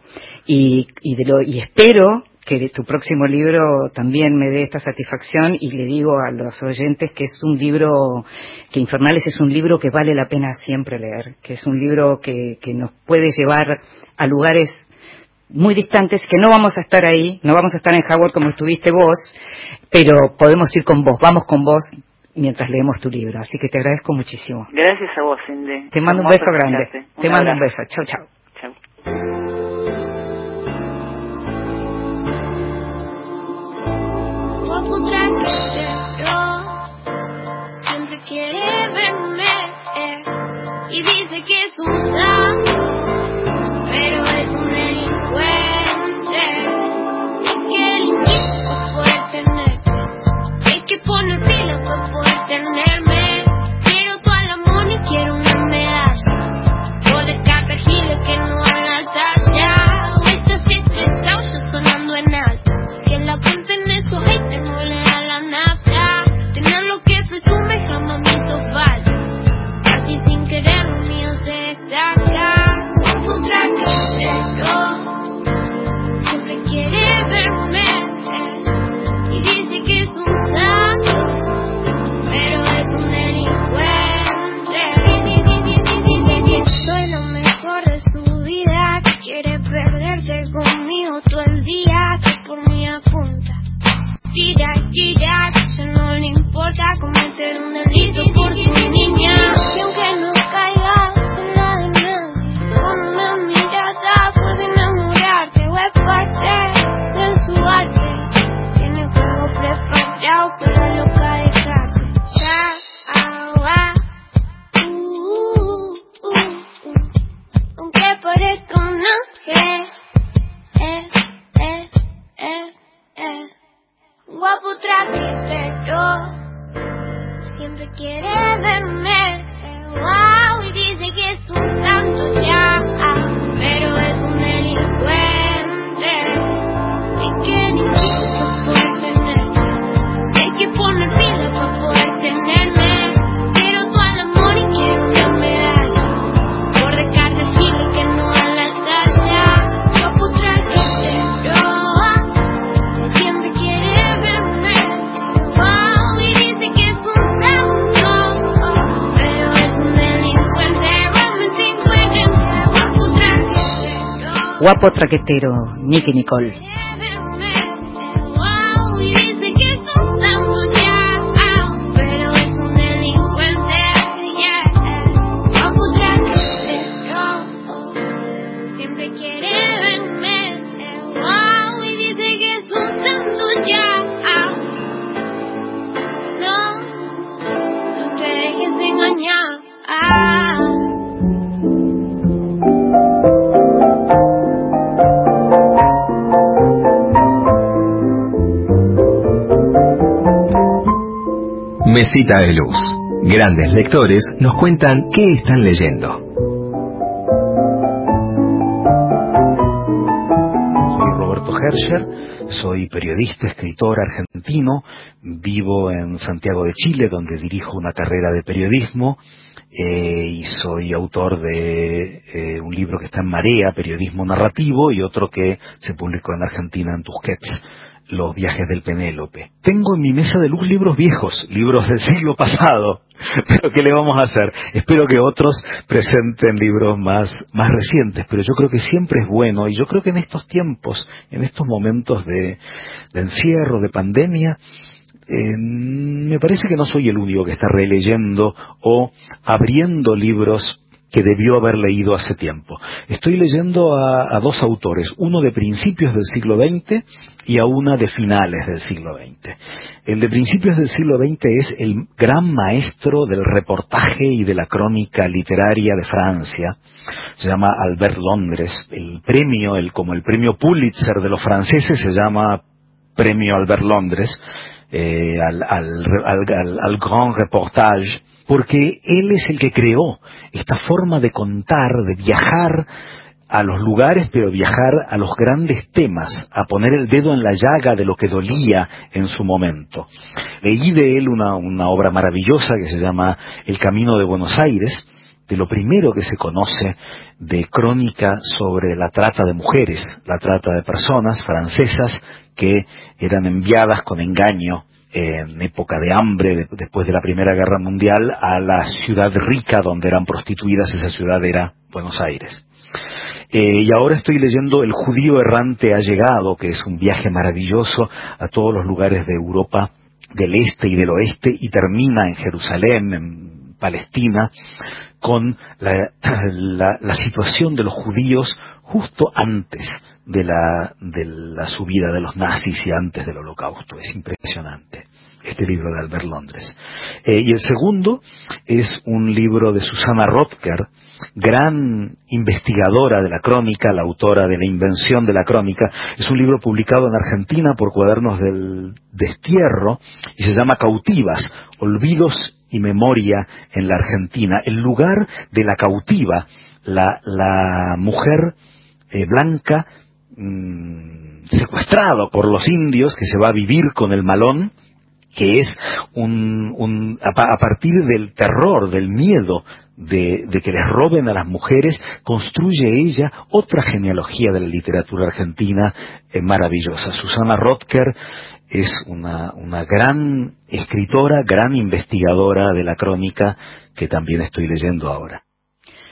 y, y, de lo, y espero que tu próximo libro también me dé esta satisfacción y le digo a los oyentes que es un libro, que Infernales es un libro que vale la pena siempre leer, que es un libro que, que nos puede llevar a lugares muy distantes, que no vamos a estar ahí, no vamos a estar en Howard como estuviste vos, pero podemos ir con vos, vamos con vos mientras leemos tu libro. Así que te agradezco muchísimo. Gracias a vos, Cindy. Te mando un beso grande. te mando un beso. Chao, chao. Chao. Siempre quiere verme y dice que es un poner Guapo traquetero, Nicky Nicole. Mesita de Luz. Grandes lectores nos cuentan qué están leyendo. Soy Roberto Herscher, soy periodista, escritor argentino, vivo en Santiago de Chile, donde dirijo una carrera de periodismo eh, y soy autor de eh, un libro que está en Marea, Periodismo Narrativo, y otro que se publicó en Argentina en Tusquets, Los viajes del Penélope. Tengo en mi mesa de luz libros viejos, libros del siglo pasado, pero ¿qué le vamos a hacer? Espero que otros presenten libros más, más recientes, pero yo creo que siempre es bueno, y yo creo que en estos tiempos, en estos momentos de, encierro, de pandemia, eh, me parece que no soy el único que está releyendo o abriendo libros que debió haber leído hace tiempo. Estoy leyendo a, dos autores, uno de principios del siglo XX y a una de finales del siglo XX. El de principios del siglo XX es el gran maestro del reportaje y de la crónica literaria de Francia. Se llama Albert Londres. El premio, el, como el premio Pulitzer de los franceses, se llama Premio Albert Londres, eh, al Grand Reportage, porque él es el que creó esta forma de contar, de viajar a los lugares, pero viajar a los grandes temas, a poner el dedo en la llaga de lo que dolía en su momento. Leí de él una, una obra maravillosa que se llama El Camino de Buenos Aires, de lo primero que se conoce de crónica sobre la trata de mujeres, la trata de personas francesas que eran enviadas con engaño en época de hambre, de- después de la Primera Guerra Mundial, a la ciudad rica donde eran prostituidas, esa ciudad era Buenos Aires. Eh, y ahora estoy leyendo El judío errante ha llegado, que es un viaje maravilloso a todos los lugares de Europa del este y del oeste y termina en Jerusalén, en Palestina, con la, la- la situación de los judíos justo antes de la, de la subida de los nazis y antes del holocausto. Es impresionante este libro de Albert Londres. Eh, y el segundo es un libro de Susana Rotker, gran investigadora de la crónica, la autora de La invención de la crónica. Es un libro publicado en Argentina por Cuadernos del Destierro y se llama Cautivas, Olvidos y Memoria en la Argentina. El lugar de la cautiva, la, la mujer eh, blanca mm, secuestrada por los indios que se va a vivir con el malón que es un, un- a partir del terror, del miedo de, de que les roben a las mujeres, construye ella otra genealogía de la literatura argentina eh, maravillosa. Susana Rotker es una, una gran escritora, gran investigadora de la crónica que también estoy leyendo ahora.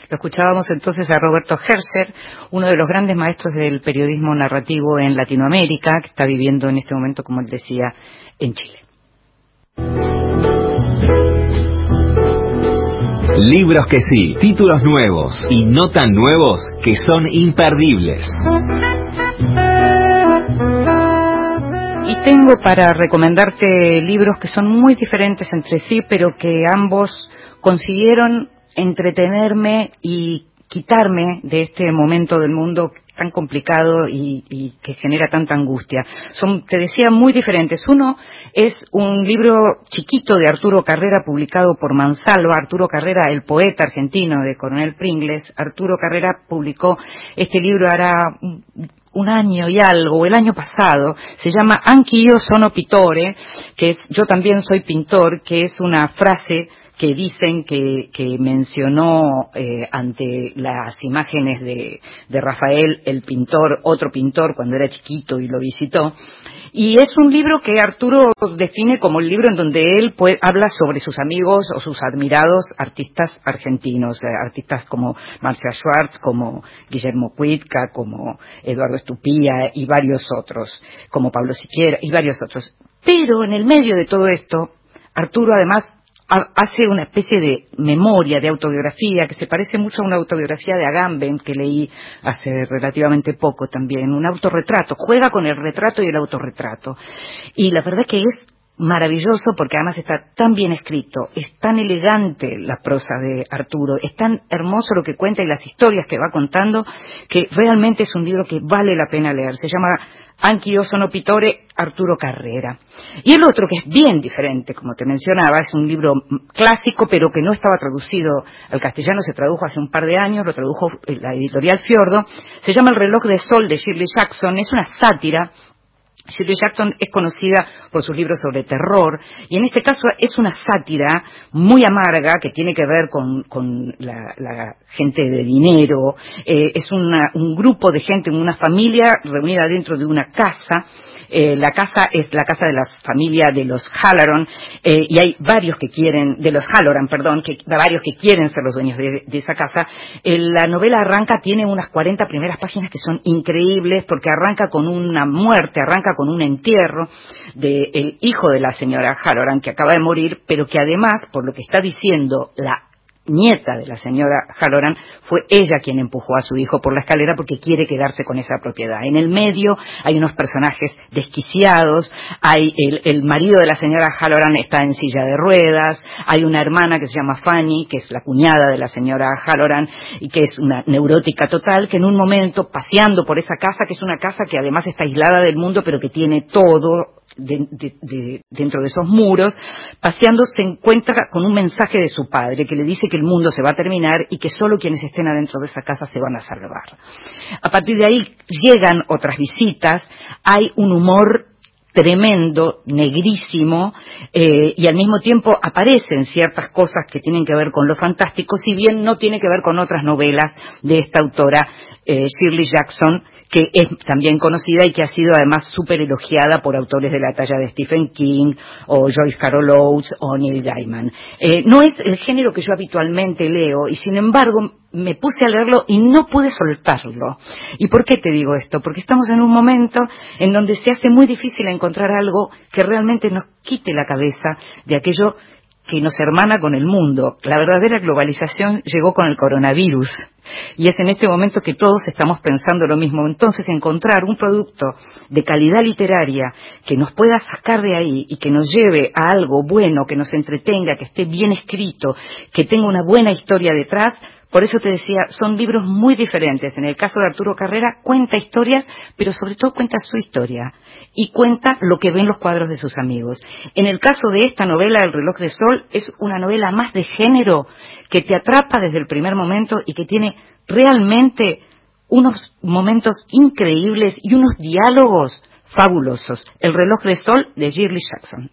Lo escuchábamos entonces a Roberto Herscher, uno de los grandes maestros del periodismo narrativo en Latinoamérica, que está viviendo en este momento, como él decía, en Chile. Libros que sí, títulos nuevos y no tan nuevos que son imperdibles. Y tengo para recomendarte libros que son muy diferentes entre sí, pero que ambos consiguieron entretenerme y quitarme de este momento del mundo tan complicado y, y, que genera tanta angustia. Son, te decía, muy diferentes. Uno es un libro chiquito de Arturo Carrera publicado por Mansalva. Arturo Carrera, el poeta argentino de Coronel Pringles. Arturo Carrera publicó este libro hará un año y algo, el año pasado, se llama Anch'io sono pittore, que es yo también soy pintor, que es una frase que dicen que, que mencionó eh, ante las imágenes de, de Rafael, el pintor, otro pintor, cuando era chiquito y lo visitó, y es un libro que Arturo define como el libro en donde él habla sobre sus amigos o sus admirados artistas argentinos, eh, artistas como Marcia Schwartz, como Guillermo Cuitca, como Eduardo Estupía y varios otros, como Pablo Siquiera y varios otros. Pero en el medio de todo esto, Arturo además hace una especie de memoria, de autobiografía, que se parece mucho a una autobiografía de Agamben que leí hace relativamente poco también, un autorretrato, juega con el retrato y el autorretrato. Y la verdad que es maravilloso porque además está tan bien escrito, es tan elegante la prosa de Arturo, es tan hermoso lo que cuenta y las historias que va contando, que realmente es un libro que vale la pena leer. Se llama Anch'io sono pittore Arturo Carrera. Y el otro, que es bien diferente, como te mencionaba, es un libro clásico, pero que no estaba traducido al castellano, se tradujo hace un par de años, lo tradujo la editorial Fiordo, se llama El reloj de sol de Shirley Jackson, es una sátira Shirley Jackson es conocida por sus libros sobre terror y en este caso es una sátira muy amarga que tiene que ver con, la, gente de dinero. Eh, es un grupo de gente, una familia reunida dentro de una casa eh, la casa es la casa de la familia de los Halloran eh, y hay varios que quieren, de los Halloran, perdón, que, varios que quieren ser los dueños de, esa casa. Eh, la novela arranca, tiene unas 40 primeras páginas que son increíbles porque arranca con una muerte, arranca con un entierro del hijo de la señora Halloran que acaba de morir, pero que además, por lo que está diciendo la nieta de la señora Halloran, fue ella quien empujó a su hijo por la escalera porque quiere quedarse con esa propiedad. En el medio hay unos personajes desquiciados, hay el, marido de la señora Halloran está en silla de ruedas, hay una hermana que se llama Fanny, que es la cuñada de la señora Halloran y que es una neurótica total, que en un momento paseando por esa casa, que es una casa que además está aislada del mundo, pero que tiene todo dentro de esos muros, paseando se encuentra con un mensaje de su padre que le dice que el mundo se va a terminar y que solo quienes estén adentro de esa casa se van a salvar. A partir de ahí llegan otras visitas, hay un humor tremendo, negrísimo, eh, y al mismo tiempo aparecen ciertas cosas que tienen que ver con lo fantástico, si bien no tiene que ver con otras novelas de esta autora, eh, Shirley Jackson, que es también conocida y que ha sido además súper elogiada por autores de la talla de Stephen King o Joyce Carol Oates o Neil Gaiman. Eh, no es el género que yo habitualmente leo y sin embargo me puse a leerlo y no pude soltarlo. ¿Y por qué te digo esto? Porque estamos en un momento en donde se hace muy difícil encontrar algo que realmente nos quite la cabeza de aquello que nos hermana con el mundo. La verdadera globalización llegó con el coronavirus y es en este momento que todos estamos pensando lo mismo. Entonces, encontrar un producto de calidad literaria que nos pueda sacar de ahí y que nos lleve a algo bueno, que nos entretenga, que esté bien escrito, que tenga una buena historia detrás, por eso te decía, son libros muy diferentes. En el caso de Arturo Carrera, cuenta historias, pero sobre todo cuenta su historia y cuenta lo que ven los cuadros de sus amigos. En el caso de esta novela, El reloj de sol, es una novela más de género que te atrapa desde el primer momento y que tiene realmente unos momentos increíbles y unos diálogos fabulosos. El reloj de sol de Shirley Jackson.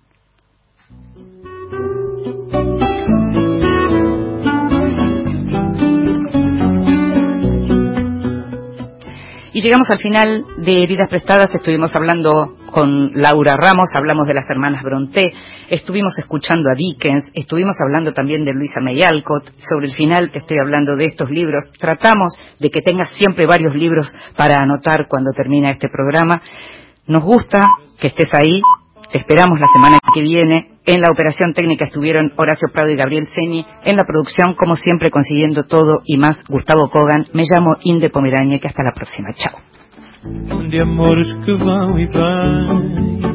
Y llegamos al final de Vidas Prestadas, estuvimos hablando con Laura Ramos, hablamos de las hermanas Bronté, estuvimos escuchando a Dickens, estuvimos hablando también de Luisa May Alcott, sobre el final te estoy hablando de estos libros, tratamos de que tengas siempre varios libros para anotar cuando termina este programa. Nos gusta que estés ahí, te esperamos la semana que viene. En la operación técnica estuvieron Horacio Prado y Gabriel Ceni. En la producción, como siempre, consiguiendo todo y más, Gustavo Kogan. Me llamo Inde Pomerania, que hasta la próxima. Chao. de amores que vão e vêm.